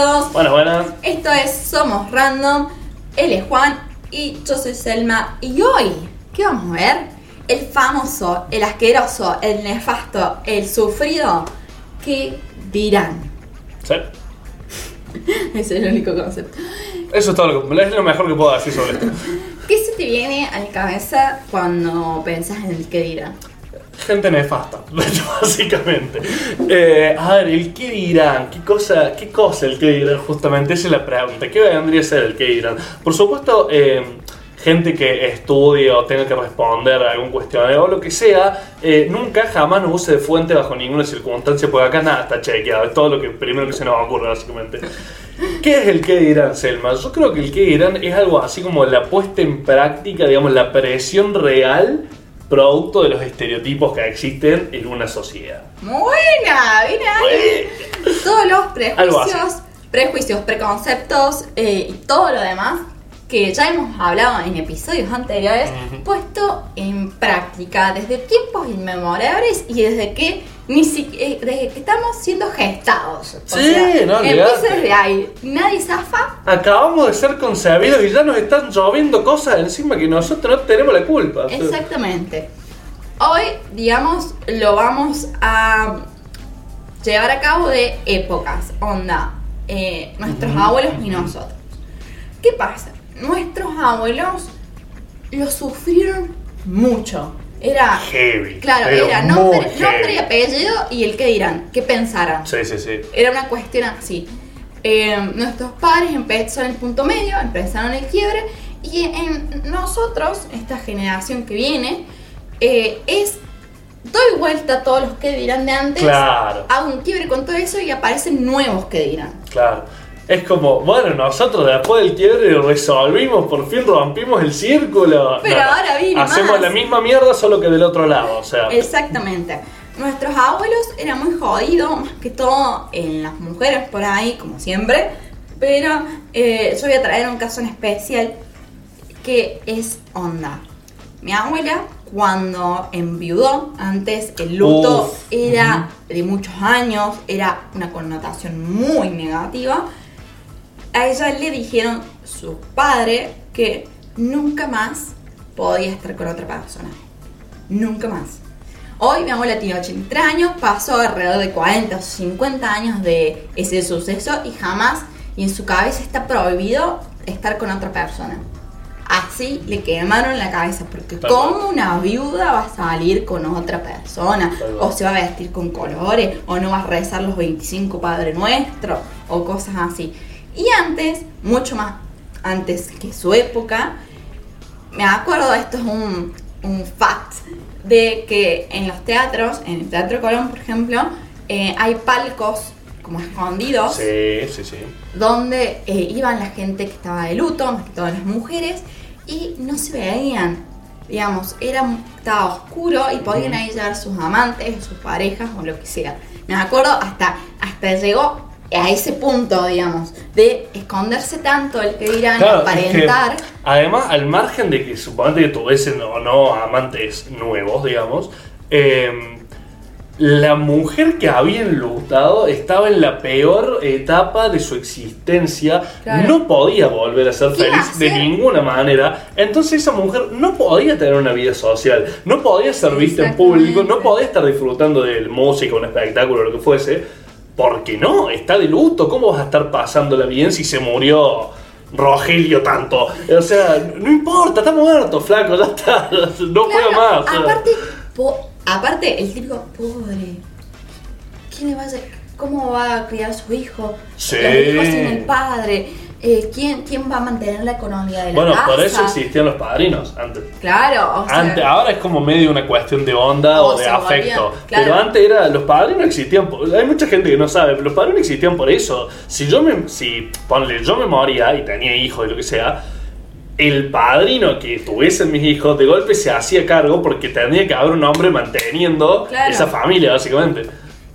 Buenas, buenas. Esto es Somos Random. Él es Juan y yo soy Selma. Y hoy, ¿qué vamos a ver? El famoso, el asqueroso, el nefasto, el sufrido. ¿Qué dirán? Sí. Ese es el único concepto. Eso es todo lo, que, es lo mejor que puedo decir sobre esto. ¿Qué se te viene a la cabeza cuando pensás en el qué dirán? Gente nefasta, básicamente. Eh, a ver, el qué dirán, qué cosa, qué cosa el qué dirán, justamente, esa es la pregunta. ¿Qué vendría a ser el qué dirán? Por supuesto, eh, gente que estudie o tenga que responder a algún cuestionario o lo que sea, eh, nunca jamás nos use de fuente bajo ninguna circunstancia, porque acá nada está chequeado, es todo lo que primero que se nos ocurre, básicamente. ¿Qué es el qué dirán, Selma? Yo creo que el qué dirán es algo así como la puesta en práctica, digamos, la presión real producto de los estereotipos que existen en una sociedad. Buena, bien ahí. Todos los prejuicios, prejuicios, preconceptos eh, y todo lo demás que ya hemos hablado en episodios anteriores, puesto en práctica desde tiempos inmemorables y desde que ni si- eh, desde que estamos siendo gestados. O Sí, sea, no empieza desde ahí. Nadie zafa. Acabamos de ser concebidos y ya nos están lloviendo cosas encima que nosotros no tenemos la culpa. Exactamente. Hoy, digamos, lo vamos a llevar a cabo de épocas, onda, eh, nuestros abuelos y nosotros. ¿Qué pasa? Nuestros abuelos lo sufrieron mucho. Era, Heavy. claro, era nombre, nombre y apellido y el que dirán, qué pensarán. Sí, sí, sí. Era una cuestión así. Eh, nuestros padres empezaron el punto medio, empezaron el quiebre, y en nosotros, esta generación que viene, eh, es doy vuelta a todos los que dirán de antes, Claro. hago un quiebre con todo eso y aparecen nuevos que dirán. Claro. Es como, bueno, nosotros después del quiebre resolvimos, por fin rompimos el círculo. Pero ahora viene Hacemos más. la misma mierda, solo que del otro lado, o sea. Exactamente. Nuestros abuelos eran muy jodidos, más que todo en las mujeres por ahí, como siempre. Pero eh, yo voy a traer un caso en especial que es onda. Mi abuela, cuando enviudó, antes el luto Uf. era de muchos años, era una connotación muy negativa. A ella le dijeron su padre que nunca más podía estar con otra persona. Nunca más. Hoy mi abuela tiene 83 años, pasó alrededor de 40 o 50 años de ese suceso y jamás, y en su cabeza está prohibido estar con otra persona. Así le quemaron la cabeza, porque Tal ¿cómo cual. una viuda va a salir con otra persona? Tal O se va a vestir con colores, o no va a rezar los 25 Padre Nuestro, o cosas así. Y antes, mucho más antes que su época, me acuerdo, esto es un, un fact, de que en los teatros, en el Teatro Colón, por ejemplo, eh, hay palcos como escondidos Sí, sí, sí. donde eh, iban la gente que estaba de luto, más que todas las mujeres, y no se veían. Digamos, era, estaba oscuro y podían ahí llegar sus amantes, sus parejas o lo que sea. Me acuerdo hasta, hasta llegó a ese punto, digamos, de esconderse tanto el que dirán, Claro, es que, aparentar. además, al margen de que suponete que tuviesen o no amantes nuevos, digamos, eh, la mujer que había enlutado estaba en la peor etapa de su existencia, Claro. no podía volver a ser ¿Qué iba a feliz de ninguna manera, entonces esa mujer no podía tener una vida social, no podía ser vista en público, no podía estar disfrutando de música, un espectáculo, lo que fuese, porque no, está de luto, ¿cómo vas a estar pasándola bien si se murió Rogelio tanto? O sea, no importa, está muerto, flaco, ya está, no juega Claro, más. Aparte, po- aparte, el típico pobre. ¿Quién le va a hacer? ¿Cómo va a criar a su hijo? Sí. Los hijos sin el padre. Eh, ¿quién, ¿Quién va a mantener la economía de la Bueno, casa? por eso existían los padrinos antes. Claro, o sea, ahora es como medio una cuestión de onda O o de se afecto. claro. Pero antes era, los padrinos existían por, hay mucha gente que no sabe, pero los padrinos existían por eso. Si yo me, si, ponle, yo me moría y tenía hijos y lo que sea, el padrino que tuviesen mis hijos de golpe se hacía cargo porque tenía que haber un hombre manteniendo Claro. esa familia, básicamente.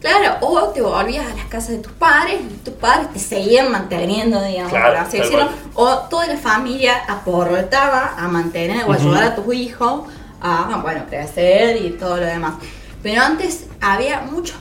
Claro, o te volvías a las casas de tus padres y tus padres te seguían manteniendo, digamos, Claro, por así decirlo. O toda la familia aportaba a mantener o ayudar a tus hijos a, bueno, crecer y todo lo demás. Pero antes había muchos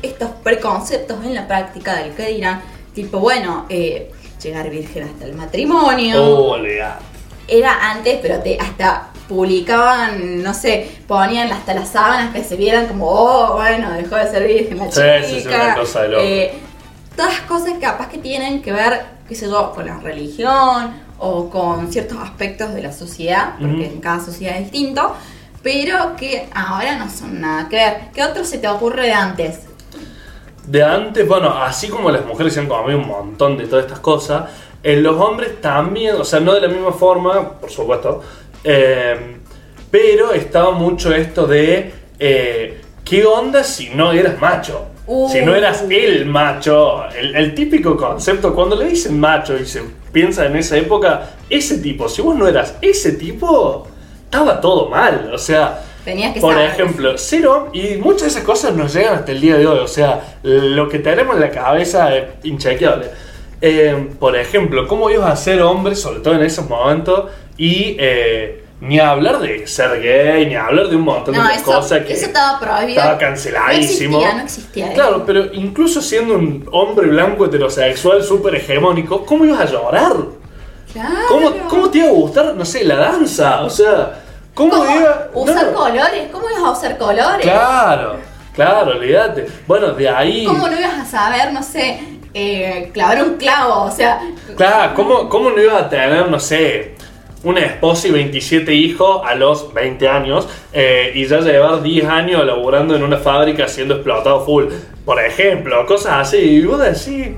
estos preconceptos en la práctica del que dirán tipo, bueno, eh, llegar virgen hasta el matrimonio. Oh, olvidate. Era antes, pero te, hasta publicaban, no sé, ponían hasta las sábanas que se vieran como, oh, bueno, dejó de ser virgen la Sí, chica. sí, sí, una cosa de loco. Eh, todas cosas capaz que tienen que ver, qué sé yo, con la religión o con ciertos aspectos de la sociedad, porque en cada sociedad es distinto, pero que ahora no son nada que ver. ¿Qué otro se te ocurre de antes? De antes, bueno, así como las mujeres se han comido un montón de todas estas cosas, en los hombres también, o sea, no de la misma forma, por supuesto, eh, pero estaba mucho esto de eh, qué onda si no eras macho. Uh. Si no eras el macho, el, el típico concepto, cuando le dicen macho y se piensa en esa época, ese tipo, si vos no eras ese tipo, estaba todo mal, o sea, Tenías que por saber. ejemplo, cero, y muchas de esas cosas nos llegan hasta el día de hoy, o sea, lo que tenemos en la cabeza es inchequeable. Eh, por ejemplo, ¿cómo ibas a ser hombre, sobre todo en esos momentos, y eh, ni hablar de ser gay, ni hablar de un montón No, de eso, cosas que eso estaba prohibido. estaba canceladísimo? No existía, no existía. Claro, pero incluso siendo un hombre blanco heterosexual súper hegemónico, ¿cómo ibas a llorar? Claro. ¿Cómo, ¿Cómo te iba a gustar, no sé, la danza? O sea, ¿cómo, ¿Cómo iba usar no. colores? ¿Cómo ibas a usar colores? Claro, claro, olvídate. Bueno, de ahí. ¿Cómo no ibas a saber, no sé, eh, clavar un clavo? O sea, Claro, ¿cómo, ¿cómo no ibas a tener, no sé, una esposa y 27 hijos a los 20 años eh, y ya llevar 10 años laburando en una fábrica siendo explotado full? Por ejemplo, cosas así. Y vos decís,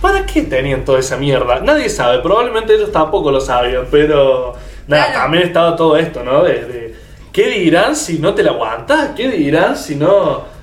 ¿para qué tenían toda esa mierda? Nadie sabe, probablemente ellos tampoco lo sabían, pero. Nada, Claro. también estaba todo esto, ¿no? De, de, ¿Qué dirán si no te la aguantas? ¿Qué dirán si no.?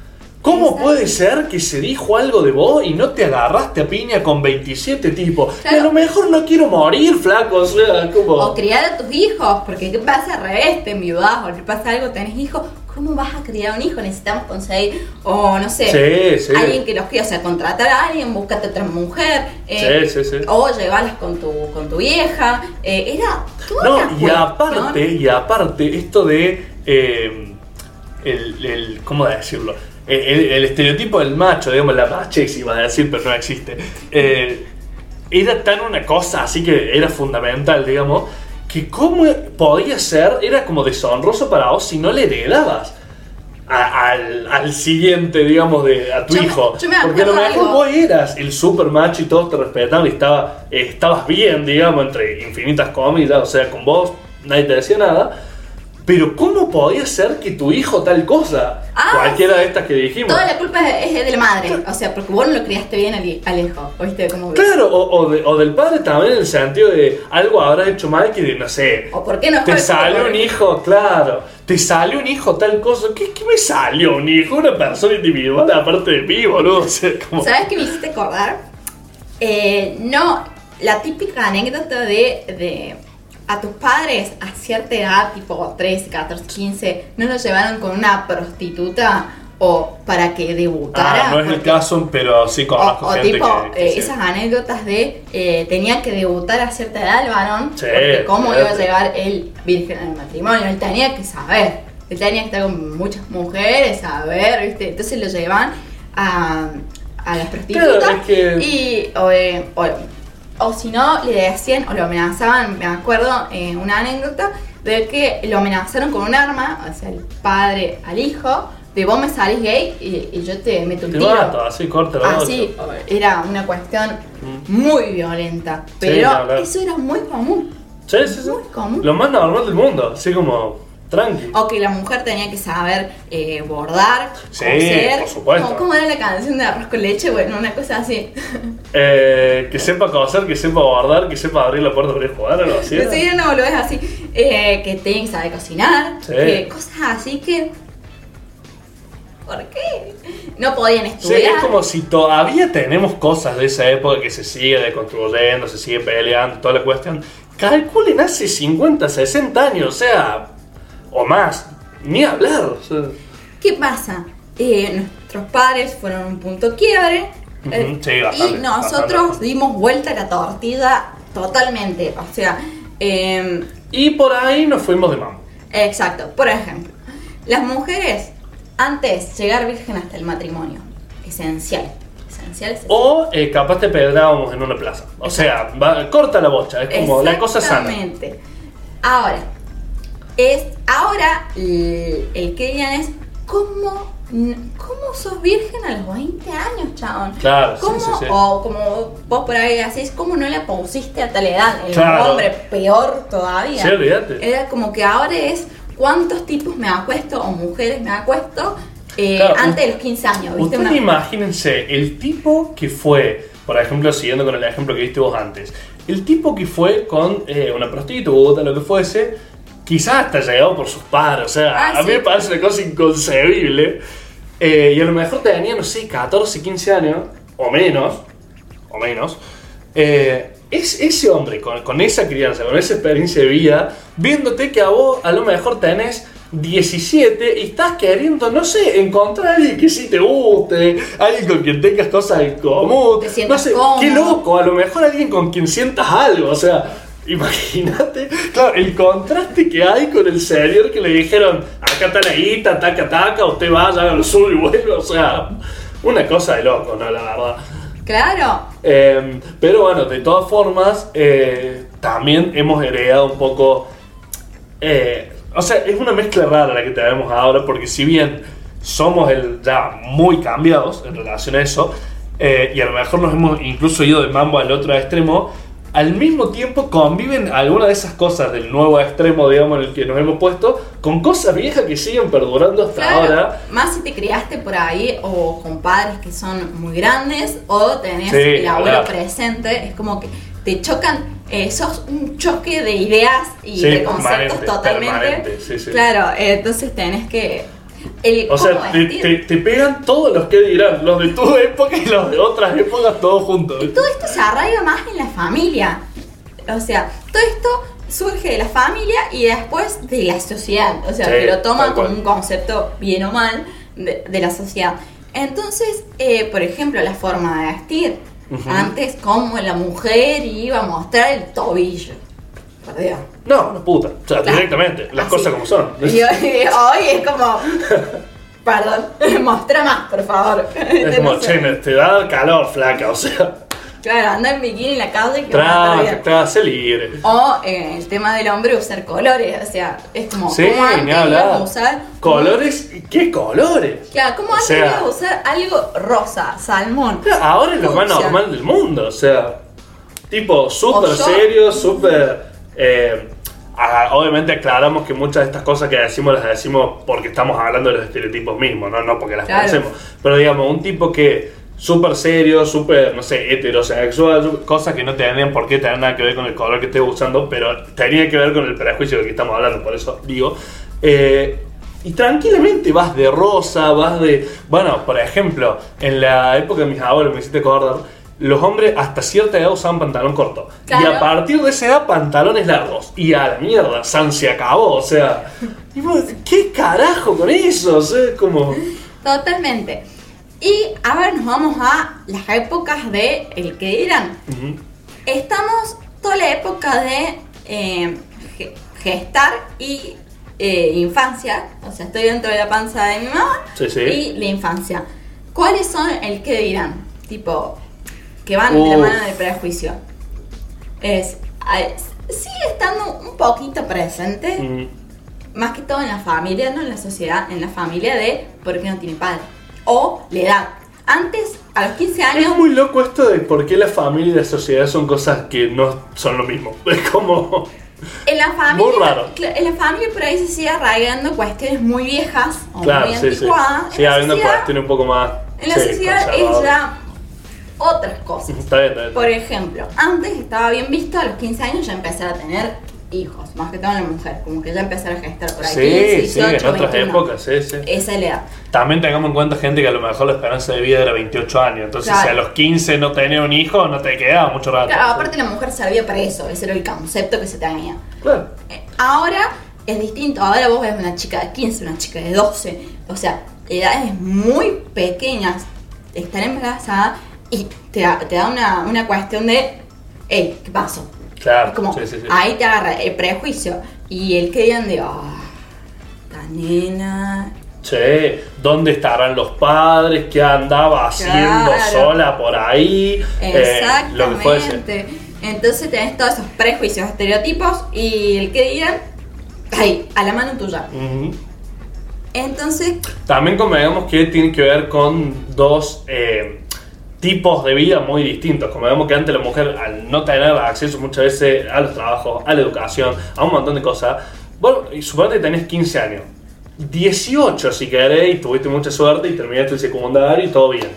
¿Cómo puede ser que se dijo algo de vos y no te agarraste a piña con 27 tipos? Claro. A lo mejor no quiero morir, flaco, o sea, como... o criar a tus hijos, porque ¿qué pasa al revés? Te enviudás o te pasa algo, tenés hijos. ¿Cómo vas a criar un hijo? Necesitamos conseguir, o no sé, Sí, sí. alguien que los críe, o sea, contratar a alguien, búscate otra mujer, eh, Sí, sí, sí. o llevarlas con tu, con tu vieja. eh, era toda No, una y cuestión. aparte, y aparte, esto de... eh, el, el- ¿Cómo decirlo? El, estereotipo del macho, digamos, la machex iba a decir, pero no existe. Eh, era tan una cosa así que era fundamental, digamos, que cómo podía ser, era como deshonroso para vos si no le heredabas. a- al, al siguiente, digamos, de, a tu Yo me- hijo. yo me Porque a lo mejor algo. vos eras el super macho y todos te respetaban y estaba, eh, estabas bien, digamos, entre infinitas comillas, o sea, con vos nadie te decía nada. Pero ¿cómo podía ser que tu hijo tal cosa? Ah, Cualquiera de estas que dijimos. Toda la culpa es, es de la madre, o sea, porque vos no lo criaste bien al, hi- al hijo, ¿oíste? Como Claro, o, o de- o del padre también en el sentido de algo habrá hecho mal que, no sé, ¿O por qué no te salió un hijo, claro, te salió un hijo tal cosa, ¿qué, qué me salió un hijo? Una persona individual aparte de mí, boludo, o sea, como... ¿Sabes qué me hiciste acordar? Eh, no, la típica anécdota de, de a tus padres a cierta edad, tipo 13, 14, 15, no los llevaron con una prostituta o para que debutara. Ah, no es el caso, pero sí O, conozco o gente tipo, que, que eh, sí. esas anécdotas de eh, tenía que debutar a cierta edad el varón, Sí, porque cómo iba a llegar el virgen al matrimonio, él tenía que saber, él tenía que estar con muchas mujeres, saber, ¿viste? Entonces lo llevaban a, a las prostitutas Claro, es que- y o, eh, o, si no le decían o lo amenazaban, me acuerdo eh, una anécdota de que lo amenazaron con un arma, o sea, el padre al hijo, de vos me salís gay y, y yo te meto un Te tiro. mato, así corta la Así, era una cuestión Mm. muy violenta, pero eso era muy común. Sí, sí, sí. Muy común. Lo más normal del mundo, así como tranqui. O que la mujer tenía que saber eh, bordar, Sí, coser. por supuesto. ¿Cómo, cómo era la canción de arroz con leche? Bueno, una cosa así. Eh, que sepa coser, que sepa guardar, que sepa abrir la puerta para ir a jugar, algo así. Sí, no, lo es así. Eh, que tenía que saber cocinar. Sí. que cosas así que. ¿Por qué? No podían Sí, estudiar. es como si todavía tenemos cosas de esa época que se sigue deconstruyendo, se sigue peleando, toda la cuestión. Calculen hace 50, 60 años, o sea, o más, ni hablar. o sea. ¿Qué pasa? Eh, nuestros padres fueron un punto quiebre. Eh, sí, bastante, y nosotros bastante. dimos vuelta a la tortilla totalmente. O sea, eh, Y por ahí nos fuimos de mambo. exacto. Por ejemplo, las mujeres, antes llegar virgen hasta el matrimonio, esencial. esenciales. O eh, capaz te pedrábamos en una plaza. O sea, va- corta la bocha, es como la cosa sana. Exactamente. Ahora, es, ahora el, el que dirán es ¿cómo, ¿cómo sos virgen a los 20 años, chabón? Claro, ¿Cómo, sí, sí. O como vos por ahí decís, ¿cómo no la pusiste a tal edad? El Claro. hombre peor todavía. Sí, olvídate. Era como que ahora es cuántos tipos me acuesto o mujeres me acuesto eh, Claro, antes de los 15 años, ¿viste? Ustedes Una- imagínense, el tipo que fue, por ejemplo, siguiendo con el ejemplo que viste vos antes, el tipo que fue con eh, una prostituta, lo que fuese, quizás hasta llegado por sus padres, o sea, Ah, a mí sí. me parece una cosa inconcebible, eh, y a lo mejor tenía, no sé, 14, 15 años, o menos, o menos, eh, es ese hombre con, con esa crianza, con esa experiencia de vida, viéndote que a vos a lo mejor tenés 17 y estás queriendo, no sé, encontrar a alguien que sí te guste, alguien con quien tengas cosas en común, Te no sé, cómodo. qué loco, a lo mejor alguien con quien sientas algo, o sea, imagínate, claro, el contraste que hay con el señor que le dijeron, acá está la guita, taca, taca, usted vaya, haga lo suyo y vuelve, o sea, una cosa de loco, ¿no? La verdad. Claro, Eh, pero bueno, de todas formas, eh, también hemos heredado un poco. eh, o sea, es una mezcla rara la que tenemos ahora, porque si bien somos el, ya muy cambiados en relación a eso, eh, y a lo mejor nos hemos incluso ido de mambo al otro extremo, al mismo tiempo conviven algunas de esas cosas del nuevo extremo, digamos, en el que nos hemos puesto, con cosas viejas que siguen perdurando hasta claro. ahora. Más si te criaste por ahí o con padres que son muy grandes o tenés Sí, el abuelo claro. presente, es como que te chocan, eh, sos un choque de ideas y Sí, de conceptos totalmente. sí. Claro, eh, entonces tenés que... El, O sea, te, te- te pegan todos los que dirán, los de tu época y los de otras épocas, todos juntos. Y todo esto se arraiga más en la familia. O sea, todo esto surge de la familia y después de la sociedad. O sea, Sí, que lo toman como un concepto bien o mal de, de la sociedad. Entonces, eh, por ejemplo, la forma de vestir. Antes, como la mujer iba a mostrar el tobillo. Dios. No, una puta. O sea, Claro. directamente, las Así. cosas como son. Y hoy, hoy es como. Perdón, mostra más, por favor. Es como, che, me- te da calor, flaca, o sea, Claro, anda en bikini en la calle que va a estar tra, sé libre. O eh, el tema del hombre usar colores, o sea, es como Sí, ¿cómo antes a usar ¿Colores? ¿Qué colores? Claro, como O antes sea- ibas a usar algo rosa, salmón. Ahora es lo más normal del mundo, o sea, tipo, súper O serio, súper... eh, obviamente aclaramos que muchas de estas cosas que decimos las decimos porque estamos hablando de los estereotipos mismos, no, no porque las Claro. pensemos. Pero digamos, un tipo que súper serio, súper, no sé, heterosexual, cosas que no tenían por qué tener nada que ver con el color que estés usando, pero tenía que ver con el prejuicio del que estamos hablando, por eso digo. Eh, y tranquilamente vas de rosa, vas de... Bueno, por ejemplo, en la época de mis abuelos, me hiciste acordar, los hombres hasta cierta edad usaban pantalón corto. Y a partir de esa edad, pantalones largos. Y a la mierda, San se acabó, o sea... ¿Qué carajo con eso? O sea, como... Totalmente. Y ahora nos vamos a las épocas de el que dirán. Estamos toda la época de eh, ge- gestar y eh, infancia. O sea, estoy dentro de la panza de mi mamá Sí, sí. y la infancia. ¿Cuáles son el que dirán? Tipo, que van de la Uf. mano del prejuicio. Es, es- sigue estando un poquito presente, Mm, más que todo en la familia, no en la sociedad, en la familia de por qué no tiene padre. O la edad. Antes, a los 15 años, Es muy loco esto de por qué la familia y la sociedad son cosas que no son lo mismo. Es como... en la familia, Muy raro. en la familia por ahí se sigue arraigando cuestiones muy viejas o Claro, muy sí, sí. anticuadas. En la habiendo sociedad- cuestiones un poco más... En la sí, sociedad es conservadoras. ya otras cosas. Está bien, está bien. Por ejemplo, antes estaba bien visto a los 15 años ya empezar a tener hijos, más que todo en la mujer, como que ya empezar a gestar por ahí. 15, Sí, 18, sí, en otras 21. épocas, sí, sí. Esa es la edad. También tengamos en cuenta gente que a lo mejor la esperanza de vida era 28 años. Entonces, Claro. si a los 15 no tenía un hijo, no te quedaba mucho rato. Claro, aparte la mujer servía para eso, ese era el concepto que se tenía. Claro. Eh, Ahora es distinto, ahora vos ves una chica de 15, una chica de 12, o sea, edades muy pequeñas, estar embarazada y te da, te da una, una cuestión de, hey, ¿qué pasó? Claro, Es como, sí, sí, sí. ahí te agarra el prejuicio y el que digan de, ah, esta nena Che, ¿dónde estarán los padres? ¿Qué andaba haciendo Claro. sola por ahí? Eh, lo que fuese. Exactamente. Entonces tenés todos esos prejuicios, estereotipos y el que dirán, ahí, a la mano tuya. Ujú. Entonces, También convengamos que tiene que ver con dos eh, tipos de vida muy distintos. Como vemos que antes la mujer, al no tener acceso muchas veces a los trabajos, a la educación, a un montón de cosas, bueno, y suponete que tenés 15 años, 18 si querés, y tuviste mucha suerte y terminaste el secundario y todo bien.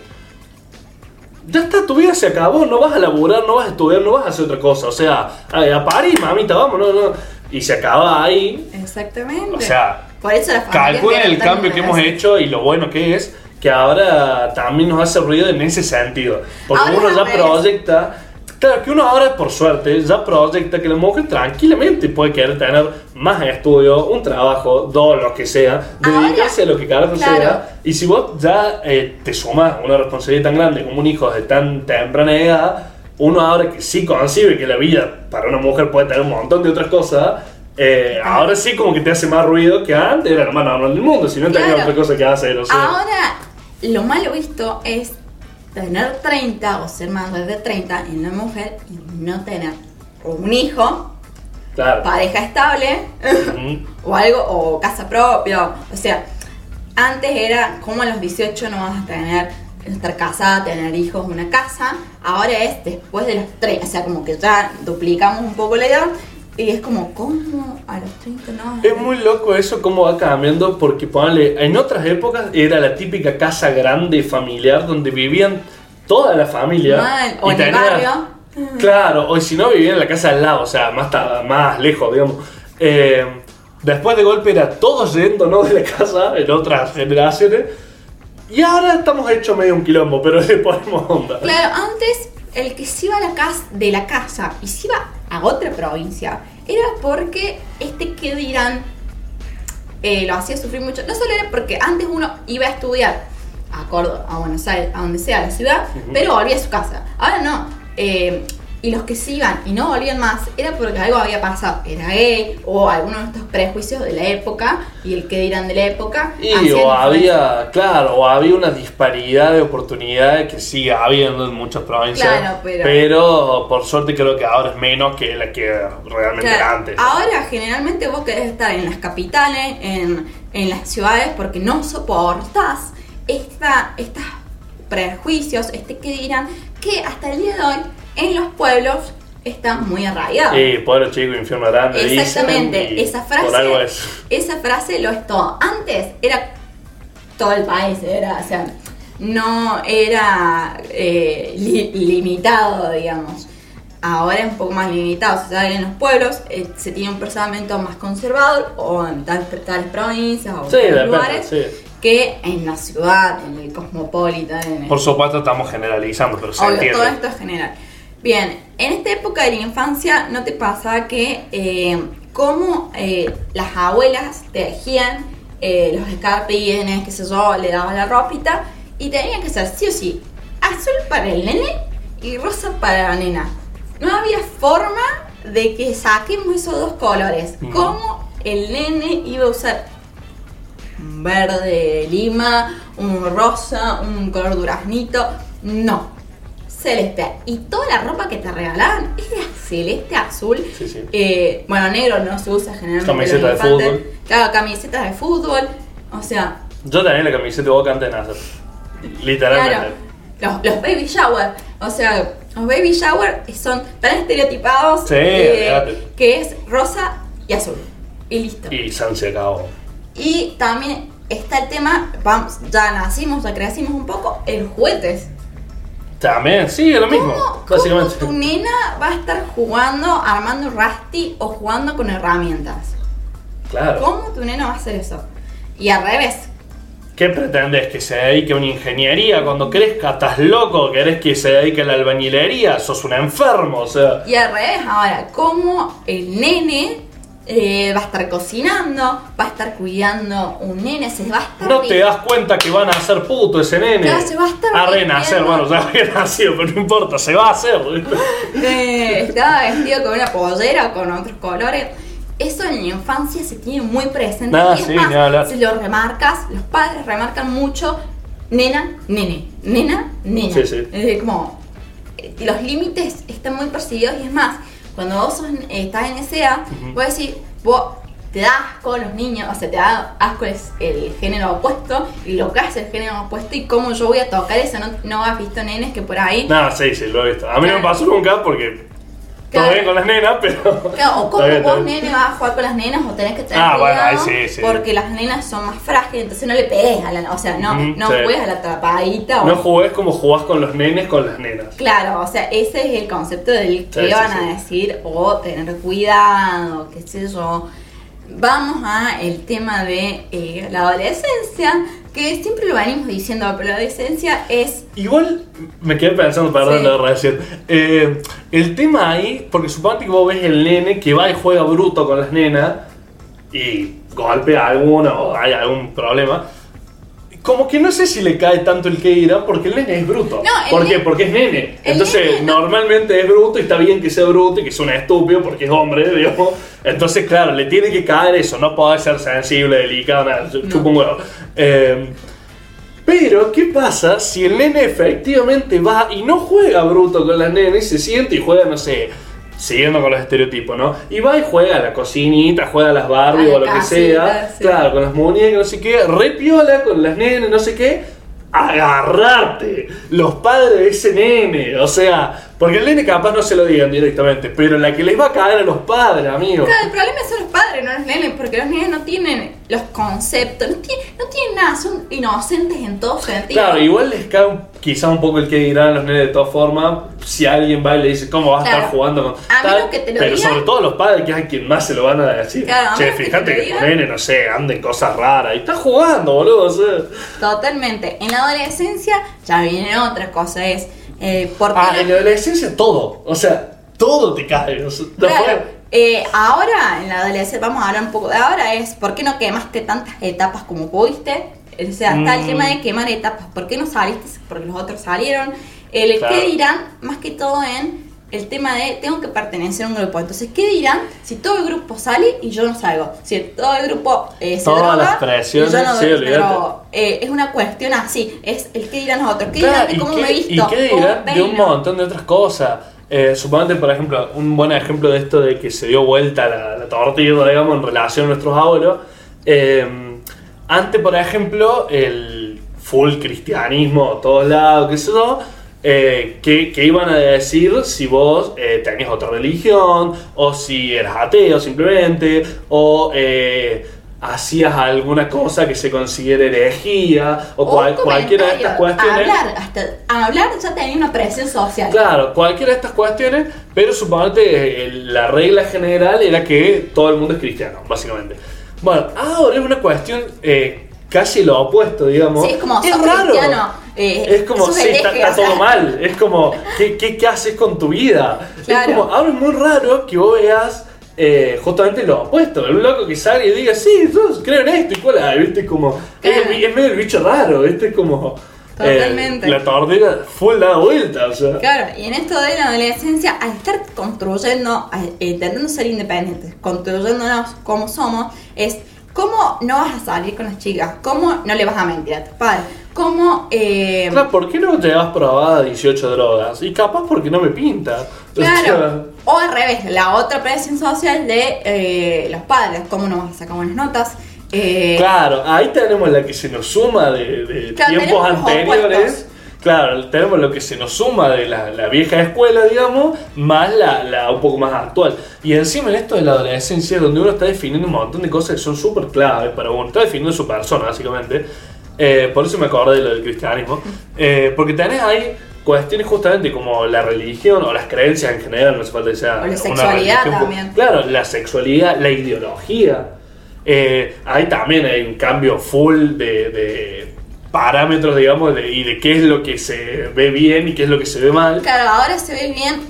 Ya está, tu vida se acabó, no vas a laburar, no vas a estudiar, no vas a hacer otra cosa. O sea, a, París, mamita, vamos, no, no. Y se acaba ahí, exactamente. o sea, Por eso Calculen el cambio que hemos hecho y lo bueno que es que ahora también nos hace ruido en ese sentido. Porque Ahora uno ya revés. proyecta, claro que uno ahora por suerte ya proyecta que la mujer tranquilamente puede querer tener más estudio, un trabajo, dos, lo que sea, Ahora, dedicarse a lo que carajo claro. sea. Y si vos ya eh, te sumas una responsabilidad tan grande como un hijo de tan temprana edad, uno ahora que sí concibe que la vida para una mujer puede tener un montón de otras cosas, eh, ahora sí como que te hace más ruido que antes, era lo más normal del mundo, si no tenía Claro. otra cosa que hacer. O sea, Ahora, lo malo visto es tener 30 o ser mayor de 30 en una mujer y no tener un hijo, claro. pareja estable o algo, o casa propia. O sea, antes era como a los 18 no vas a tener, estar casada, tener hijos, una casa. Ahora es después de los 30, o sea, como que ya duplicamos un poco la edad. Y es como, ¿cómo a los 30 no? Es muy loco eso cómo va cambiando porque ponle, en otras épocas era la típica casa grande familiar donde vivían toda la familia. Mal, o y en el barrio. Claro, o si no vivían en la casa al lado, o sea, más, más lejos, digamos. Eh, después de golpe era todos yéndonos de la casa en otras generaciones. Y ahora estamos hechos medio un quilombo, pero le ponemos onda. Claro, antes el que se iba a la casa, de la casa y se iba a otra provincia era porque este que dirán eh, lo hacía sufrir mucho. No solo era porque antes uno iba a estudiar a Córdoba, a Buenos Aires, a donde sea la ciudad, pero volvía a su casa. Ahora no. Eh, y los que se iban y no volvían más era porque algo había pasado. Era gay o alguno de estos prejuicios de la época y el que dirán de la época. Y o había, claro, o había una disparidad de oportunidades que sigue habiendo en muchas provincias. Claro, pero- por suerte creo que ahora es menos que la que realmente Claro, era antes. Ahora generalmente vos querés estar en las capitales, en, en las ciudades, porque no soportás esta, estos prejuicios, este que dirán, que hasta el día de hoy en los pueblos están muy arraigados. Sí, pueblo chico, infierno grande. dicen, Exactamente, y esa Por algo frase, es. esa frase lo es todo. Antes era todo el país, era, o sea, no era eh, li- limitado, digamos. Ahora es un poco más limitado. Se sabe que en los pueblos eh, se tiene un pensamiento más conservador, o en tales, tales provincias, o Sí, tales lugares, sí. que en la ciudad, en el cosmopolita, en el Por supuesto estamos generalizando, pero se Obvio, entiende. todo esto es general. Bien, en esta época de la infancia, ¿no te pasa que eh, como eh, las abuelas tejían eh, los escarpines, qué sé yo, le daban la ropita y tenían que ser sí o sí azul para el nene y rosa para la nena? No había forma de que saquemos esos dos colores. Mm. ¿Cómo el nene iba a usar un verde lima, un rosa, un color duraznito. No, celeste. Y toda la ropa que te regalaban era celeste, azul. Sí, sí. Eh, bueno, negro no se usa generalmente. Camiseta de fútbol. Claro, camisetas de fútbol. O sea, Yo tenía la camiseta de Boca antes de nacer. Literalmente. claro, los, los baby shower. O sea, los baby shower son tan estereotipados Sí, eh, que es rosa y azul. Y listo. Y San se acabó. Y también está el tema, vamos, ya nacimos, ya crecimos un poco, el juguetes. También, sí, es lo mismo. ¿Cómo, básicamente. cómo tu nena va a estar jugando, armando Rusty o jugando con herramientas? Claro. ¿Cómo tu nena va a hacer eso? Y al revés. ¿Qué pretendes? ¿Que se dedique a una ingeniería cuando crezca? ¿Estás loco? ¿Querés que se dedique a la albañilería? Sos un enfermo, o sea. Y al revés, ahora, ¿cómo el nene eh, va a estar cocinando? ¿Va a estar cuidando un nene? ¿Se va a estar No te das cuenta que van a hacer puto ese nene. Claro, se va a estar a renacer, vistiendo. bueno, ya había nacido, pero no importa, se va a hacer. Eh, estaba vestido con una pollera o con otros colores. eso en la infancia se tiene muy presente. Ah, y es sí, más, si lo remarcas, los padres remarcan mucho nena, nene, nena, nena. Sí, sí. Como eh, los límites están muy percibidos y es más, cuando vos sos- estás en esa edad, Ujú. vos decís, vos te da asco los niños, o sea, te da asco el género opuesto y lo que hace el género opuesto y cómo yo voy a tocar eso, no, no has visto nenes que por ahí No, sí, sí, lo he visto. A mí no me pasó nunca porque todo Claro. bien con las nenas, pero. Claro, o como vos, nene, vas a jugar con las nenas o tenés que tener Ah, bueno, cuidado ahí sí, sí. porque las nenas son más frágiles, entonces no le pegues a la... O sea, no, Ujú, no sí. juegues a la tapadita o... No jugués como jugás con los nenes con las nenas. Claro, o sea, ese es el concepto del que van a decir o tener cuidado, qué sé yo. Vamos a el tema de eh, la adolescencia, que siempre lo venimos diciendo, pero la adolescencia es... Igual me quedé pensando, perdón, Sí. lo de recién. Eh, el tema ahí, porque suponte que vos ves el nene que va y juega bruto con las nenas y golpea a alguna o hay algún problema. Como que no sé si le cae tanto el que irá porque el nene es bruto. No, el ¿Por qué? Porque es nene. Entonces, nene no- normalmente es bruto y está bien que sea bruto y que un estúpido porque es hombre, digamos. Entonces, claro, le tiene que caer eso. No puede ser sensible, delicado, nada. Chupa un huevo. Eh, pero, ¿qué pasa si el nene efectivamente va y no juega bruto con las nenas y se siente y juega, no sé, siguiendo con los estereotipos, ¿no? Y va y juega a la cocinita, juega a las Barbie o lo que sea, sí. claro, con las muñecas, no sé qué, repiola con las nenas, no sé qué, agarrate los padres de ese nene, o sea, porque el nene capaz no se lo digan directamente, pero la que les va a caer a los padres, amigo. Claro, el problema son los padres, no los nenes, porque los nenes no tienen los conceptos, no tienen, no tienen nada, son inocentes en todo sentido. Claro, igual les cae un- quizá un poco el que dirán los nenes de todas formas. Si alguien va y le dice cómo vas a estar Claro. jugando con. A tal, menos que te lo pero digan. sobre todo los padres, que es a quien más se lo van a decir. Claro, a che, menos que fíjate te que, lo tu digan. nene, no sé, anda en cosas raras. Y está jugando, boludo. O sea. Totalmente. En la adolescencia ya viene otra cosa, es eh, porque Ah, en la adolescencia todo. O sea, todo te cae. O sea, no Claro, puede- eh, ahora en la adolescencia, vamos a hablar un poco de ahora, es ¿por qué no quemaste tantas etapas como pudiste? O sea, está el Mm. tema de quemar etapas. ¿Por qué no saliste? Porque los otros salieron. El Claro. qué dirán, más que todo en el tema de tengo que pertenecer a un grupo. Entonces, ¿qué dirán si todo el grupo sale y yo no salgo? Si todo el grupo eh, se Todas droga las presiones, y yo no sí, drogo. Eh, es una cuestión así. Es el qué dirán los otros. ¿Qué Claro, dirán de ¿y cómo qué- me he visto? ¿Y qué dirán de un montón de otras cosas? Eh, suponete, por ejemplo, un buen ejemplo de esto de que se dio vuelta la, la tortilla, digamos, en relación a nuestros abuelos. eh, antes, por ejemplo, el full cristianismo a todos lados, qué sé yo, eh, que, que iban a decir si vos eh, tenías otra religión, o si eras ateo simplemente, o eh, hacías alguna cosa que se considere herejía, o, cual- un cualquiera de estas cuestiones. Hablar, hasta hablar ya tenía una presión social. Claro, cualquiera de estas cuestiones, pero suponete el- la regla general era que todo el mundo es cristiano, básicamente. Bueno, ahora es una cuestión eh, casi lo opuesto, digamos. Sí, es como, es raro. eh, es como, sí, está, o sea. todo mal. Es como, ¿qué, qué, qué haces con tu vida? Claro. Es como, ahora es muy raro que vos veas eh, justamente lo opuesto. Un loco que sale y diga, sí, yo creo en esto y cuál hay, ¿viste? Como, es, es medio el bicho raro, ¿viste? Es como. eh, Totalmente. la tortilla full da vuelta, o sea. Claro, y en esto de la adolescencia, al estar construyendo, a- eh, intentando ser independientes, construyéndonos como somos, es cómo no vas a salir con las chicas, cómo no le vas a mentir a tus padres, cómo... Eh, Claro, ¿por qué no te has probado 18 drogas? Y capaz porque no me pinta. O sea, Claro. O al revés, la otra presión social de eh, los padres, cómo no vas a sacar buenas notas. Eh, Claro, ahí tenemos la que se nos suma de, de Claro, tiempos anteriores. Claro, tenemos lo que se nos suma de la, la vieja escuela, digamos, más la, la un poco más actual. Y encima en esto de la adolescencia, donde uno está definiendo un montón de cosas que son súper claves para uno, está definiendo su persona, básicamente. Eh, por eso me acordé de lo del cristianismo. Eh, porque tenés ahí cuestiones justamente como la religión o las creencias en general, no hace falta que sea O la una sexualidad religión, también. Claro, la sexualidad, la ideología. Eh, también hay un cambio full de, de parámetros, digamos, de- y de qué es lo que se ve bien y qué es lo que se ve mal. Claro, ahora se ve bien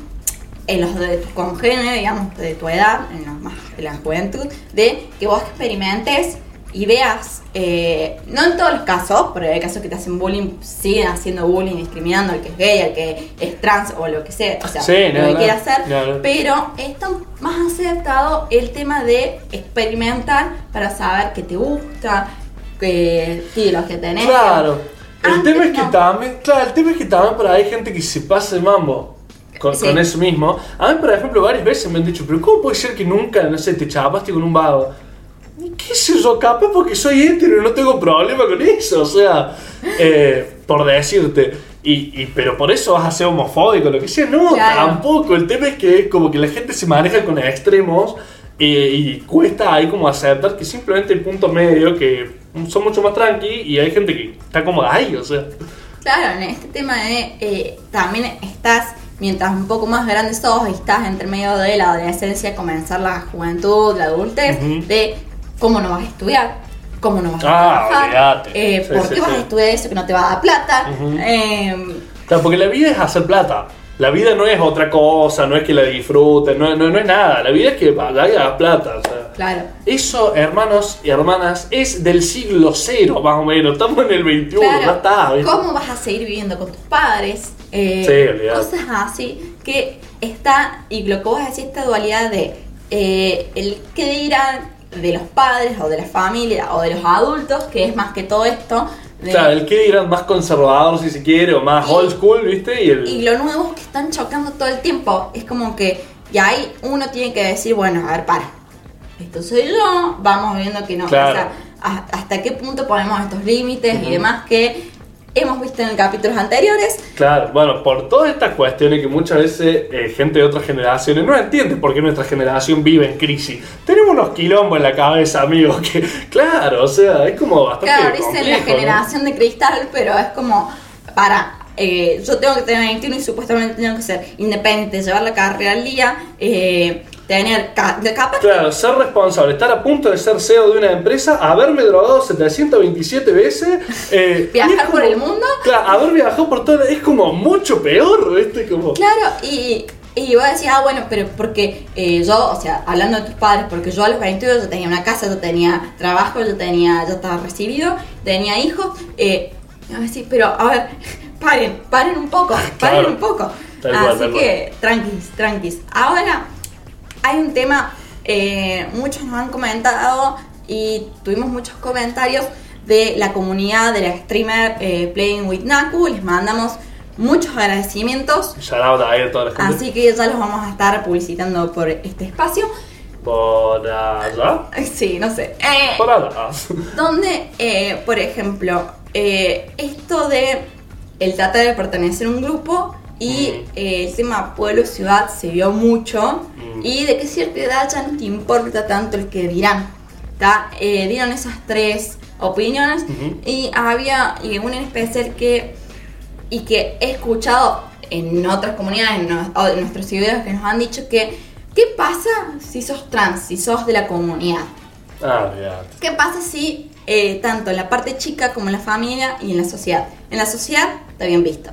en los de tus congéneres, digamos, de tu edad, en, los más, en la juventud, de que vos experimentes y veas, eh, no en todos los casos, pero hay casos que te hacen bullying, siguen haciendo bullying, discriminando al que es gay, al que es trans o lo que sea, o sea, Sí, lo que no, quiera hacer, no, pero está más aceptado el tema de experimentar para saber qué te gusta, qué estilos que tenés. Claro. El tema es que también, claro, el tema es que también para hay gente que se pasa de mambo con, Sí. con eso mismo. A mí, por ejemplo, varias veces me han dicho, pero ¿cómo puede ser que nunca, no sé, te chapaste con un vago? ¿Y ¿Qué sé yo? Capaz porque soy hetero y no tengo problema con eso, o sea, eh, por decirte. Y, y- pero por eso vas a ser homofóbico, lo que sea. No, Claro. tampoco. El tema es que es como que la gente se maneja con extremos eh, y cuesta ahí como aceptar que simplemente el punto medio, que son mucho más tranqui y hay gente que está como ahí, o sea. Claro, en este tema de eh, también estás, mientras un poco más grande sos, y estás entre medio de la adolescencia, comenzar la juventud, la adultez, de cómo no vas a estudiar, cómo no vas a Ah, trabajar, eh, Sí, por sí, qué vas a estudiar eso que no te va a dar plata. Eh, Claro, porque la vida es hacer plata. La vida no es otra cosa, no es que la disfrutes, no, no, no es nada. La vida es que hagas plata. o sea. claro. Eso, hermanos y hermanas, es del siglo cero, más o menos. Estamos en el 21, Claro, ya está. ¿Cómo vas a seguir viviendo con tus padres? Eh, Sí, cosas así que está, y lo que vos decís, esta dualidad de eh, el qué dirán de los padres o de la familia o de los adultos, que es más que todo esto. de- Claro, el que dirán más conservador si se quiere, o más Y- old school, ¿viste? Y el. Y lo nuevo es que están chocando todo el tiempo. Es como que, y ahí uno tiene que decir, bueno, a ver, para. Esto soy yo, vamos viendo que no. Claro. O sea, hasta qué punto ponemos estos límites y demás que hemos visto en capítulos anteriores. Claro, bueno, por todas estas cuestiones que muchas veces eh, gente de otras generaciones no entiende por qué nuestra generación vive en crisis. Tenemos unos quilombos en la cabeza, amigos, que, claro, o sea, es como bastante. Claro, dicen la generación de cristal, pero es como, para, eh, yo tengo que tener 21 y supuestamente tengo que ser independiente, llevar la carrera al día, eh, tener, ca- de capaz Claro, ser responsable, estar a punto de ser CEO de una empresa, haberme drogado 727 veces, eh, Viajar por el mundo. Claro, haber viajado por todo, es como mucho peor, ¿viste? Como, Claro, y, y vos decís, ah, bueno, pero porque eh, yo, o sea, hablando de tus padres, porque yo a los 22 yo tenía una casa, yo tenía trabajo, yo tenía, yo estaba recibido, tenía hijos, eh, y vos decís, pero a ver, paren, paren un poco, paren Claro. un poco. Tal cual, Así tal que, tranquis, tranquis. Ahora, hay un tema, eh, muchos nos han comentado y tuvimos muchos comentarios de la comunidad de la streamer eh, Playing with Naku. Les mandamos muchos agradecimientos. shout out a toda la gente. Así que ya los vamos a estar publicitando por este espacio. Por allá, Sí, no sé. Eh, por allá. donde, eh, por ejemplo, esto de el tratar de pertenecer a un grupo y eh, el tema pueblo-ciudad se vio mucho Mm. y de que cierta edad ya no te importa tanto el que dirán. Eh, dieron esas tres opiniones Ujú. y había y una en especial que y que he escuchado en otras comunidades, en, nos- o en nuestros videos que nos han dicho que ¿qué pasa si sos trans, si sos de la comunidad? Ah, olvídate. ¿Qué pasa si eh, tanto en la parte chica como en la familia y en la sociedad? En la sociedad está bien visto,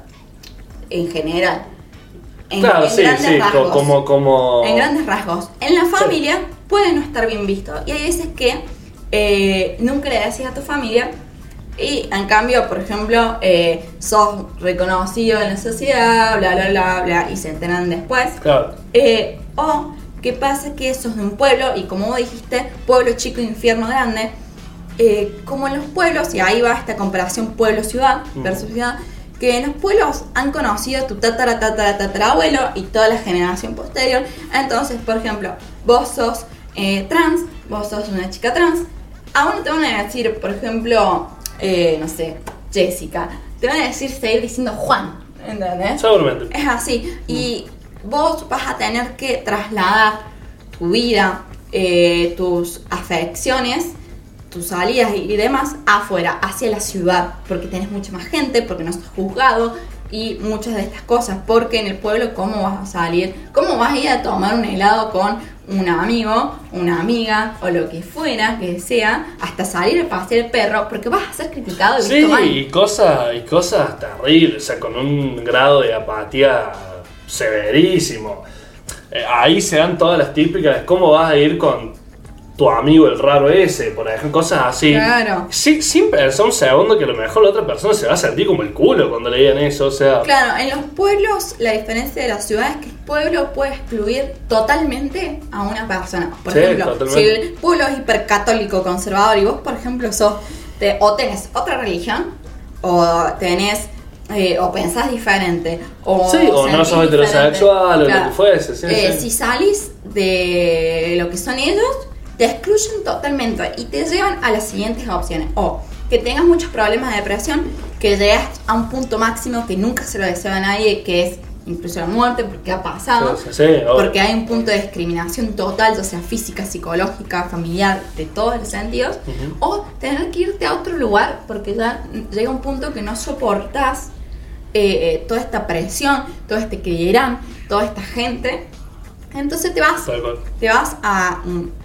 en general. En, Claro, en sí, grandes sí, rasgos. como, como... En grandes rasgos. En la familia puede no estar bien visto. Y hay veces que eh, nunca le decís a tu familia. Y en cambio, por ejemplo, eh, sos reconocido en la sociedad, bla, bla, bla, bla, y se enteran después. Claro, Eh, o qué pasa que sos de un pueblo y como vos dijiste, pueblo chico, infierno grande. como en los pueblos, y ahí va esta comparación pueblo-ciudad Ujú. versus ciudad, que en los pueblos han conocido a tu tatara, tatara, tatarabuelo y toda la generación posterior. Entonces, por ejemplo, vos sos eh, trans, vos sos una chica trans, a uno te van a decir, por ejemplo, eh, no sé, Jessica, te van a decir seguir diciendo Juan, ¿entendés? seguramente. Es así. Y vos vas a tener que trasladar tu vida, eh, tus afecciones, tus salidas y demás afuera, hacia la ciudad, porque tenés mucha más gente, porque no estás juzgado y muchas de estas cosas, porque en el pueblo cómo vas a salir, cómo vas a ir a tomar un helado con un amigo, una amiga o lo que fuera que sea, hasta salir a pasear el perro, porque vas a ser criticado y Sí, visto mal. y cosas, y cosas terribles, o sea, con un grado de apatía severísimo. Eh, ahí se dan todas las típicas cómo vas a ir con tu amigo el raro ese, por ejemplo, cosas así. Claro. Sí, sin pensar un segundo que a lo mejor la otra persona se va a sentir como el culo cuando le digan eso, o sea. Claro, en los pueblos la diferencia de la ciudad es que el pueblo puede excluir totalmente a una persona. Por Sí, ejemplo, totalmente. si el pueblo es hipercatólico conservador y vos, por ejemplo, sos te- o tenés otra religión o tenés eh, o pensás diferente o Sí, o no sos heterosexual, o lo que fuese, sí, Eh, sí. Si salís de lo que son ellos, te excluyen totalmente y te llevan a las siguientes opciones. O que tengas muchos problemas de depresión, que llegas a un punto máximo que nunca se lo desea a nadie, que es incluso la muerte, porque ha pasado. Sí, sí, sí, obvio. porque hay un punto de discriminación total, ya sea física, psicológica, familiar, de todos los sentidos. O tener que irte a otro lugar, porque ya llega un punto que no soportas eh, eh, toda esta presión, todo este que dirán, toda esta gente. Entonces te vas te vas a, un-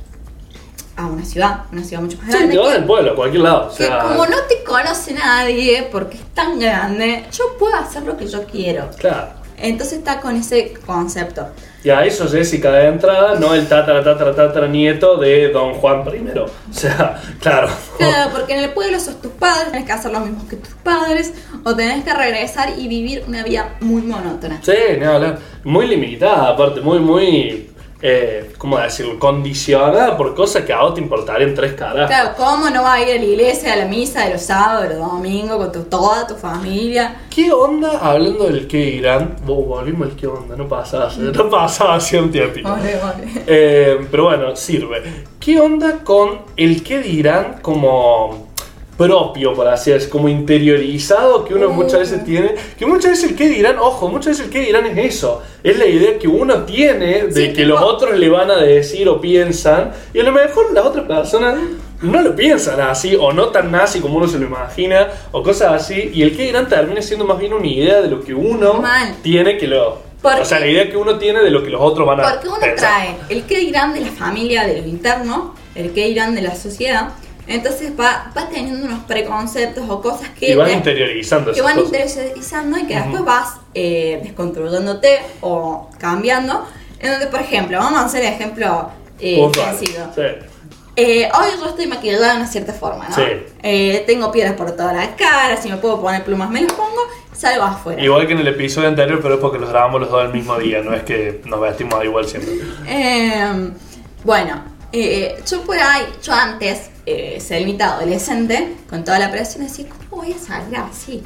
a una ciudad, una ciudad mucho más Sí, grande. te vas del pueblo, a cualquier lado. O que como no te conoce nadie, porque es tan grande, yo puedo hacer lo que yo quiero. Claro. Entonces está con ese concepto. Y a eso Jessica de entrada, no el tatara tatara tatara nieto de Don Juan I. O sea, claro. Claro, porque en el pueblo sos tus padres, tenés que hacer lo mismo que tus padres, o tenés que regresar y vivir una vida muy monótona. Sí, ni hablar. Muy limitada, aparte, muy, muy. Eh, ¿Cómo decirlo? Condicionada por cosas que a vos te importarían tres caras. Claro, ¿cómo no vas a ir a la iglesia, a la misa de los sábados, de los domingos, con tu- toda tu familia? ¿Qué onda hablando del que dirán? Bo- volvimos al qué onda, no pasaba, no pasaba hace un tiempo. Ole, ole. Eh, pero bueno, sirve. ¿Qué onda con el que dirán como propio, por así decirlo, como interiorizado que uno muchas veces tiene? Que muchas veces el que dirán, ojo, muchas veces el que dirán es eso. Es la idea que uno tiene de Sí, que tipo- los otros le van a decir o piensan, y a lo mejor las otras personas no lo piensan así, o no tan nazi como uno se lo imagina, o cosas así, y el que dirán termina siendo más bien una idea de lo que uno Mal. tiene que lo... Porque- o sea, la idea que uno tiene de lo que los otros van a Porque uno pensar. trae el que dirán de la familia, de lo interno, el que dirán de la sociedad, entonces va, va teniendo unos preconceptos o cosas que, Y van interiorizando que van cosas. interiorizando y que después vas eh, desconstruyéndote o cambiando. En donde, por ejemplo, vamos a hacer el ejemplo eh, Puntual. sencillo. Sí. Eh, hoy yo estoy maquillada de una cierta forma, ¿no? Sí. Eh, tengo piedras por toda la cara, si me puedo poner plumas me las pongo, salgo afuera. Igual que en el episodio anterior, pero es porque los grabamos los dos el mismo día, no es que nos vestimos igual siempre. Eh, bueno, eh, yo por ahí, yo antes, eh, Selmita adolescente, con toda la presión, decía, ¿cómo voy a salir así?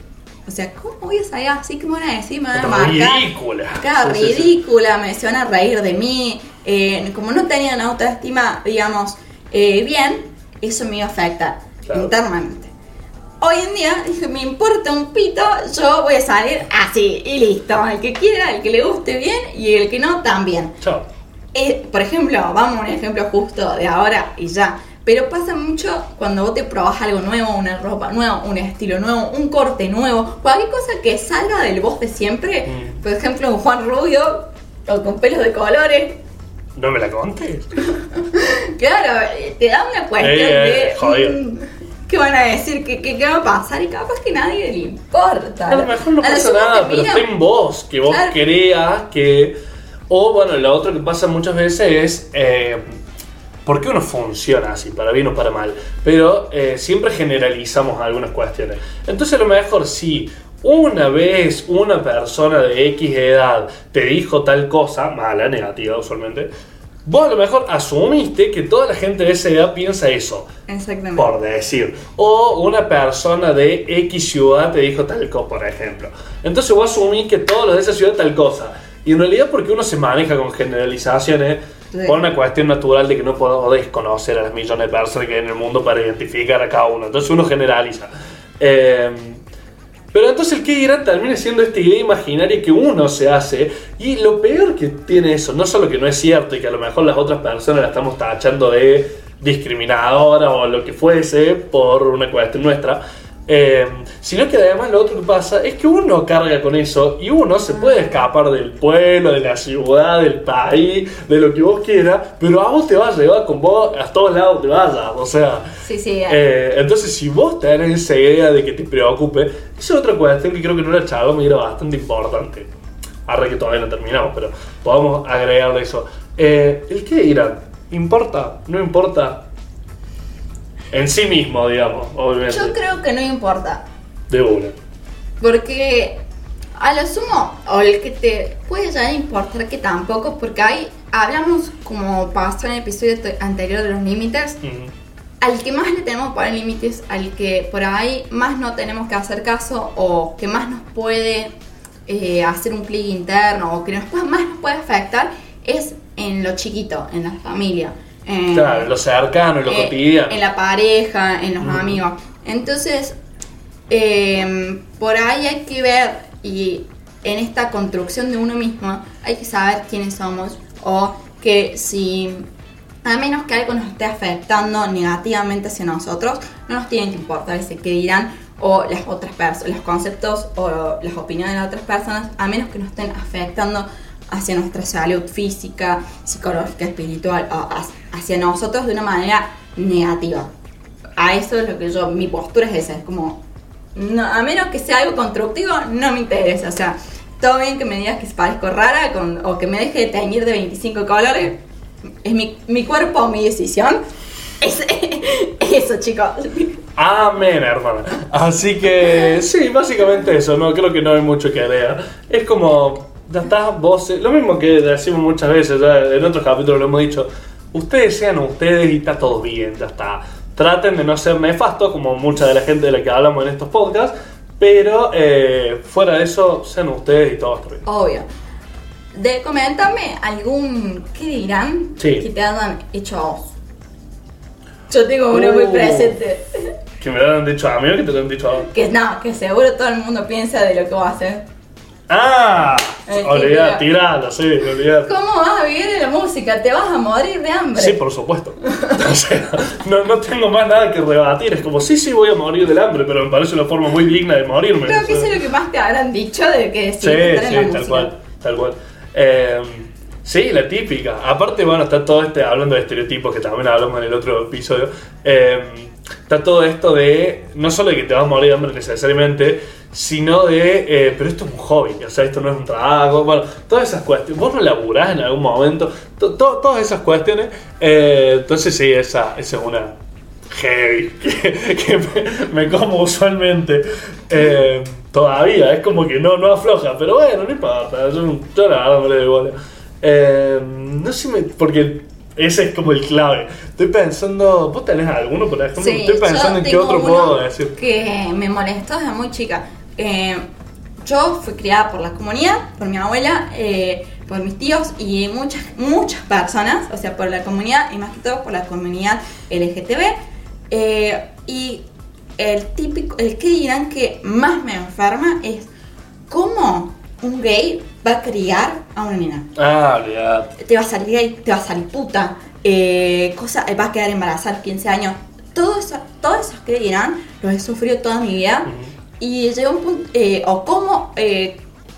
O sea, ¿cómo voy a salir así? ¿Qué me van a decir? Me van a marcar. Ridícula. Claro, Sí, sí, sí. ridícula, me van a reír de mí. Eh, como no tenían autoestima, digamos, eh, bien, eso me iba a afectar Claro. internamente. Hoy en día, dije, me importa un pito, yo voy a salir así y listo. El que quiera, el que le guste bien y el que no, también. Chao. Eh, por ejemplo, vamos a un ejemplo justo de ahora y ya. Pero pasa mucho cuando vos te probás algo nuevo, una ropa nueva, un estilo nuevo, un corte nuevo, cualquier cosa que salga del vos de siempre. Mm. Por ejemplo, un Juan Rubio o con pelos de colores. No me la contes. Claro, eh, te da una cuestión Eh, de. jodido. mm, ¿Qué van a decir? ¿Qué, qué, qué va a pasar? Y capaz que nadie le importa. A lo mejor no A pasa nada, pero está en vos, que vos Claro. creas que... O bueno, lo otro que pasa muchas veces es... Eh, ¿Por qué uno funciona así? Para bien o para mal. Pero eh, siempre generalizamos algunas cuestiones. Entonces a lo mejor si una vez una persona de X edad te dijo tal cosa, mala, negativa usualmente, vos a lo mejor asumiste que toda la gente de esa edad piensa eso Exactamente. por decir. O una persona de X ciudad te dijo tal cosa, por ejemplo. Entonces vos asumís que todos los de esa ciudad tal cosa. Y en realidad porque uno se maneja con generalizaciones Por una cuestión natural de que no podés conocer a las millones de personas que hay en el mundo para identificar a cada uno. Entonces uno generaliza. Eh, pero entonces el que dirán termina siendo esta idea imaginaria que uno se hace. Y lo peor que tiene eso, no solo que no es cierto y que a lo mejor las otras personas la estamos tachando de discriminadora o lo que fuese por una cuestión nuestra, eh, sino que además lo otro que pasa es que uno carga con eso y uno se puede escapar del pueblo, de la ciudad, del país, de lo que vos quieras, pero a vos te va a llevar con vos a todos lados te vayas. O sea, Sí, sí. eh, entonces, si vos tenés esa idea de que te preocupe, esa es otra cuestión que creo que no la charlamos y era bastante importante. Ahora que todavía no terminamos, pero podemos agregarle eso. Eh, ¿El qué dirán? ¿Importa? ¿No importa? En sí mismo, digamos, obviamente. Yo creo que no importa. De una. Porque a lo sumo, o el que te puede ya importar que tampoco, porque ahí hablamos, como pasó en el episodio te- anterior de los límites, Ujú. al que más le tenemos que poner límites, al que por ahí más no tenemos que hacer caso, o que más nos puede eh, hacer un clic interno, o que nos puede- más nos puede afectar, es en lo chiquito, en la familia. En- Claro, lo cercano, lo eh, cotidiano. En la pareja, en los Ujú. amigos. Entonces, eh, por ahí hay que ver y en esta construcción de uno mismo hay que saber quiénes somos o que si a menos que algo nos esté afectando negativamente hacia nosotros, no nos tienen que importar ese que dirán o las otras personas, los conceptos o las opiniones de las otras personas, a menos que nos estén afectando hacia nuestra salud física, psicológica, espiritual, o hacia- nosotros de una manera negativa. A eso es lo que yo, mi postura es esa, es como, a menos que sea algo constructivo, no me interesa, o sea, todo bien que me digas que parezco rara con- o que me deje de teñir de 25 colores, es mi, mi cuerpo, mi decisión. Es, eso, chicos. Amén, hermana. Así que sí, básicamente eso, no creo que no hay mucho que leer. Es como, ya está, vos, eh, lo mismo que decimos muchas veces, ya en otros capítulos lo hemos dicho, ustedes sean ustedes y está todo bien, ya está. Traten de no ser nefastos como mucha de la gente de la que hablamos en estos podcasts, pero eh, fuera de eso, sean ustedes y todo está bien. Obvio. De comentarme algún, ¿qué dirán? Sí. Que te hayan hecho a vos. Yo tengo uno muy Uh. presente. Que me lo han dicho a mí o que te lo han dicho a vos. Que no, que seguro todo el mundo piensa de lo que va a hacer. ¡Ah! Olvidá, tiralo, sí, olvidá. ¿Cómo vas a vivir de la música? Te vas a morir de hambre. Sí, por supuesto. O sea, no, no tengo más nada que rebatir. Es como, sí, sí, voy a morir del hambre, pero me parece una forma muy digna de morirme. Creo o que sea. eso es lo que más te habrán dicho de que Sí, sí, la tal música. cual, tal cual. Eh, sí, la típica. Aparte, bueno, está todo este, hablando de estereotipos, que también hablamos en el otro episodio, eh, está todo esto de, no solo de que te vas a morir de hambre necesariamente, sino de, eh, pero esto es un hobby, o sea, esto no es un trabajo, bueno, todas esas cuestiones, vos no laburás en algún momento, to- to- todas esas cuestiones, eh, entonces sí, esa, esa es una heavy que, que me, me como usualmente. Eh, todavía, es como que no, no afloja, pero bueno, no importa. Yo, yo la le doy bola. Eh, no sé, me- porque ese es como el clave. Estoy pensando, ¿vos tenés alguno, por ejemplo? Sí, Estoy pensando en qué otro puedo decir. Que me molestó desde muy chica. Eh, yo fui criada por la comunidad, por mi abuela, eh, por mis tíos y muchas, muchas personas, o sea, por la comunidad y más que todo por la comunidad LGTB. Eh, y el típico, el que dirán que más me enferma es cómo un gay va a criar a una nena Ah, olvidate. te va a salir gay, te va a salir puta, eh, cosa, va a quedar embarazada a los 15 años. Todo eso, todos esos que dirán, los he sufrido toda mi vida. Y llegó un punto, eh, o cómo, eh,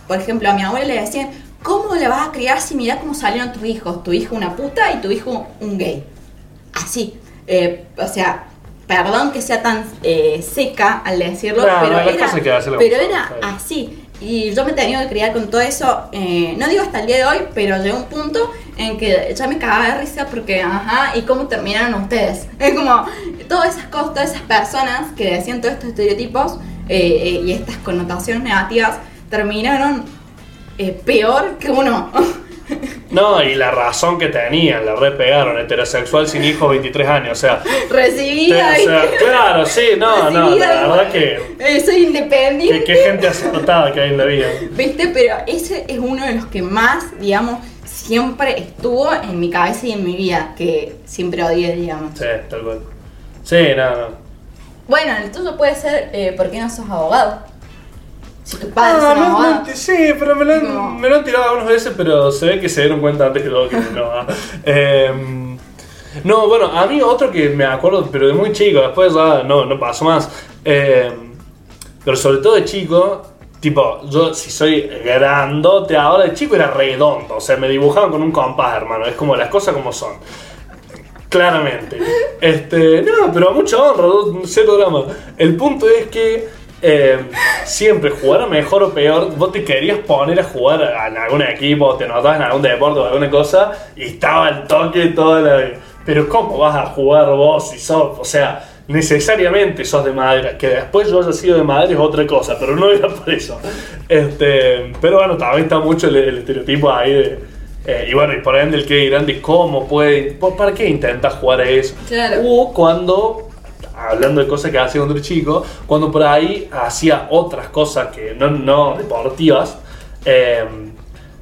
por ejemplo, a mi abuela le decían, ¿cómo le vas a criar si mira cómo salieron tus hijos? Tu hijo una puta y tu hijo un gay. Así. Eh, o sea, perdón que sea tan eh, seca al decirlo, No, pero, no, era, pero así. Y yo me he tenido que criar con todo eso, eh, no digo hasta el día de hoy, pero llegó un punto en que ya me cagaba de risa porque, ajá, ¿y cómo terminaron ustedes? Es como, todas esas cosas, todas esas personas que decían todos estos estereotipos eh, y estas connotaciones negativas terminaron peor que uno. No, y la razón que tenían, la re pegaron, heterosexual sin hijos, 23 años, o sea. te- Recibida, o sea, claro, sí, no, no, la verdad que. soy independiente. Qué gente acertada que hay en la vida. ¿Viste? Pero ese es uno de los que más, digamos, siempre estuvo en mi cabeza y en mi vida, que siempre odié, digamos. Sí, tal cual. Sí, no, no. Bueno, el tuyo puede ser, eh, ¿por qué no sos abogado? Ah, no, no, sí, pero me lo, han, No. me lo han tirado algunas veces, pero se ve que se dieron cuenta antes que todo que no. Em, no, bueno, a mí otro que me acuerdo, pero de muy chico, después ya no, no pasó más. Em, pero sobre todo de chico, tipo, yo si soy grandote ahora, de chico era redondo, o sea, me dibujaban con un compás, hermano, es como las cosas como son. Claramente. Este, no, pero a mucha honra, cero drama. El punto es que eh, siempre jugar mejor o peor, vos te querías poner a jugar en algún equipo, te notabas en algún deporte o alguna cosa, y estaba el toque toda la... Pero ¿cómo vas a jugar vos si sos, o sea, necesariamente sos de madera? Que después yo haya sido de madera es otra cosa, pero no era por eso. Este, pero bueno, también está mucho el, el estereotipo ahí de... eh, y bueno, y por ende el que dirán de cómo puede, ¿para qué intentas jugar a eso? Claro. O cuando, hablando de cosas que hacía cuando era chico, cuando por ahí hacía otras cosas que no, no deportivas, eh,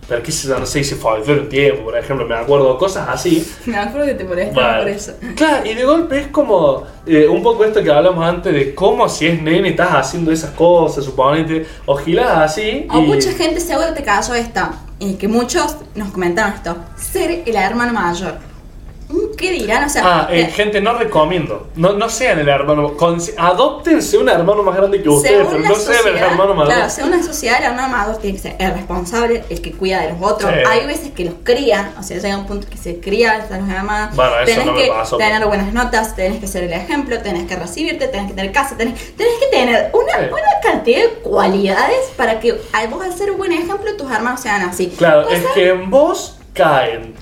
pero qué sé yo, no sé, hice folclore un tiempo, por ejemplo, me acuerdo, cosas así. Me acuerdo que te molestaba Vale. por eso. Claro, y de golpe es como eh, un poco esto que hablamos antes de cómo si es nene estás haciendo esas cosas, suponete, o gilas así. O y- mucha gente seguro te cayó esta, y que muchos nos comentaron esto, ser el hermano mayor. Mm, ¿Qué dirán? O sea, Ah, eh, eh, gente, no recomiendo. No, no sean el hermano. consi- Adóptense un hermano más grande que ustedes, pero no sean el hermano mayor. claro, según la sociedad, el hermano mayor tiene que ser el responsable, el que cuida de los otros. Sí. Hay veces que los crían, o sea, llega un punto que se crían a los hermanos. Bueno, eso tenés no me que pasó, tener pero- buenas notas, tenés que ser el ejemplo, tenés que recibirte, tenés que tener casa, tenés, tenés que tener una, Sí. una cantidad de cualidades para que vos al ser un buen ejemplo, tus hermanos sean así. Claro, es que en vos caen.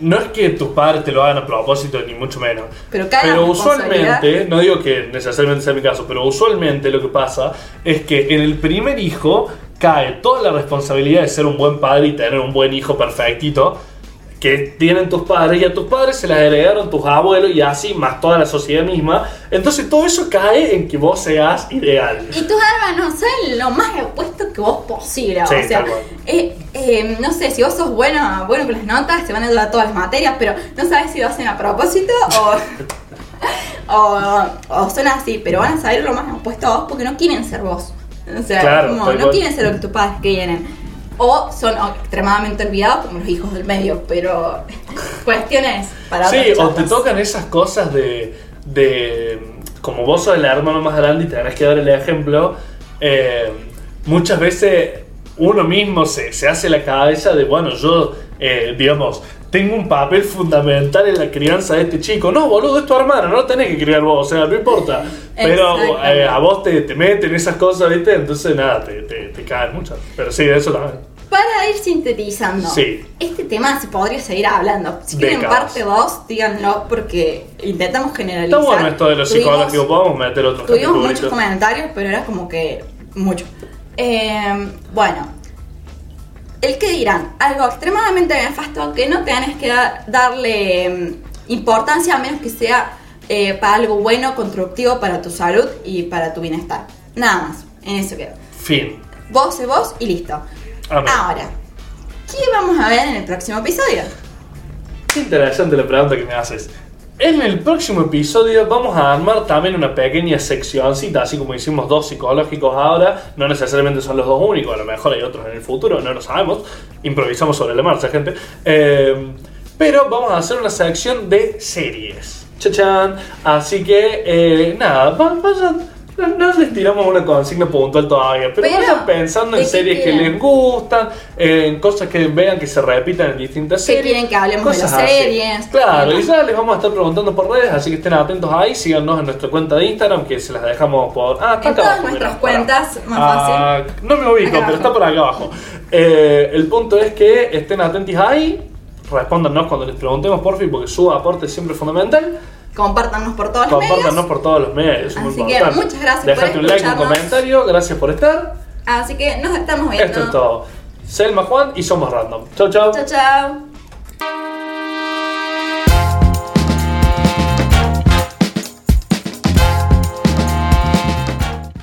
No es que tus padres te lo hagan a propósito, ni mucho menos. Pero Pero usualmente, no digo que necesariamente sea mi caso, pero usualmente lo que pasa es que en el primer hijo cae toda la responsabilidad de ser un buen padre y tener un buen hijo perfectito que tienen tus padres y a tus padres se las heredaron tus abuelos y así más toda la sociedad misma. Entonces todo eso cae en que vos seas ideal. Y tus hermanos son lo más opuesto que vos posible. Sí, o sea, eh, eh, no sé, si vos sos bueno, bueno con las notas, te van a ayudar todas las materias, pero no sabes si lo hacen a propósito o, o, o son así, pero van a saber lo más opuesto a vos porque no quieren ser vos. O sea, Claro, como, no quieren ser lo que tus padres quieren. O son extremadamente olvidados como los hijos del medio, pero cuestiones para Sí, o te tocan esas cosas de, de. Como vos sos el hermano más grande y tenés que dar el ejemplo. eh, muchas veces uno mismo se, se hace la cabeza de, bueno, yo, eh, digamos, tengo un papel fundamental en la crianza de este chico. No, boludo, es tu hermano, no lo tenés que criar vos, o sea, no importa. Pero eh, a vos te, te meten esas cosas, ¿viste? Entonces, nada, te, te, te caen mucho. Pero sí, de eso también. Para ir sintetizando, Sí. este tema se podría seguir hablando. Si quieren parte 2, díganlo porque intentamos generalizar. Está bueno esto de los Tuvimos- psicológicos, podemos meter otros Tuvimos muchos comentarios, pero era como que mucho. Eh, bueno, el que dirán, algo extremadamente nefasto que no tenés que dar- darle mm, importancia a menos que sea eh, para algo bueno, constructivo para tu salud y para tu bienestar. Nada más, en eso queda. Fin. Vos es vos y listo. Ahora, ¿qué vamos a ver en el próximo episodio? Qué interesante la pregunta que me haces. En el próximo episodio vamos a armar también una pequeña seccioncita, así como hicimos dos psicológicos ahora. No necesariamente son los dos únicos, a lo mejor hay otros en el futuro, no lo sabemos. Improvisamos sobre la marcha, gente. Eh, pero vamos a hacer una sección de series. Chachán. Así que, eh, nada, va- vayan. No, no les tiramos una consigna puntual todavía, pero, Pero, vayan pensando ¿de en series que les gustan, en cosas que vean que se repitan en distintas ¿Qué series. quieren que hablemos de así. series? Claro, y ya les vamos a estar preguntando por redes, así que estén atentos ahí, síganos en nuestra cuenta de Instagram, que se las dejamos por... Ah, está En acá todas abajo, nuestras cuentas, más Ah, No me ubico, pero está por acá abajo. Eh, el punto es que estén atentos ahí, respóndanos cuando les preguntemos, por fin, porque su aporte es siempre fundamental. Compártanos por todos los medios. Compártanos por todos los medios, Así que muchas gracias por Dejate un like, un comentario, gracias por estar. Así que nos estamos viendo. Esto es todo. Selma Juan y somos random. Chau, chau. Chao, chao.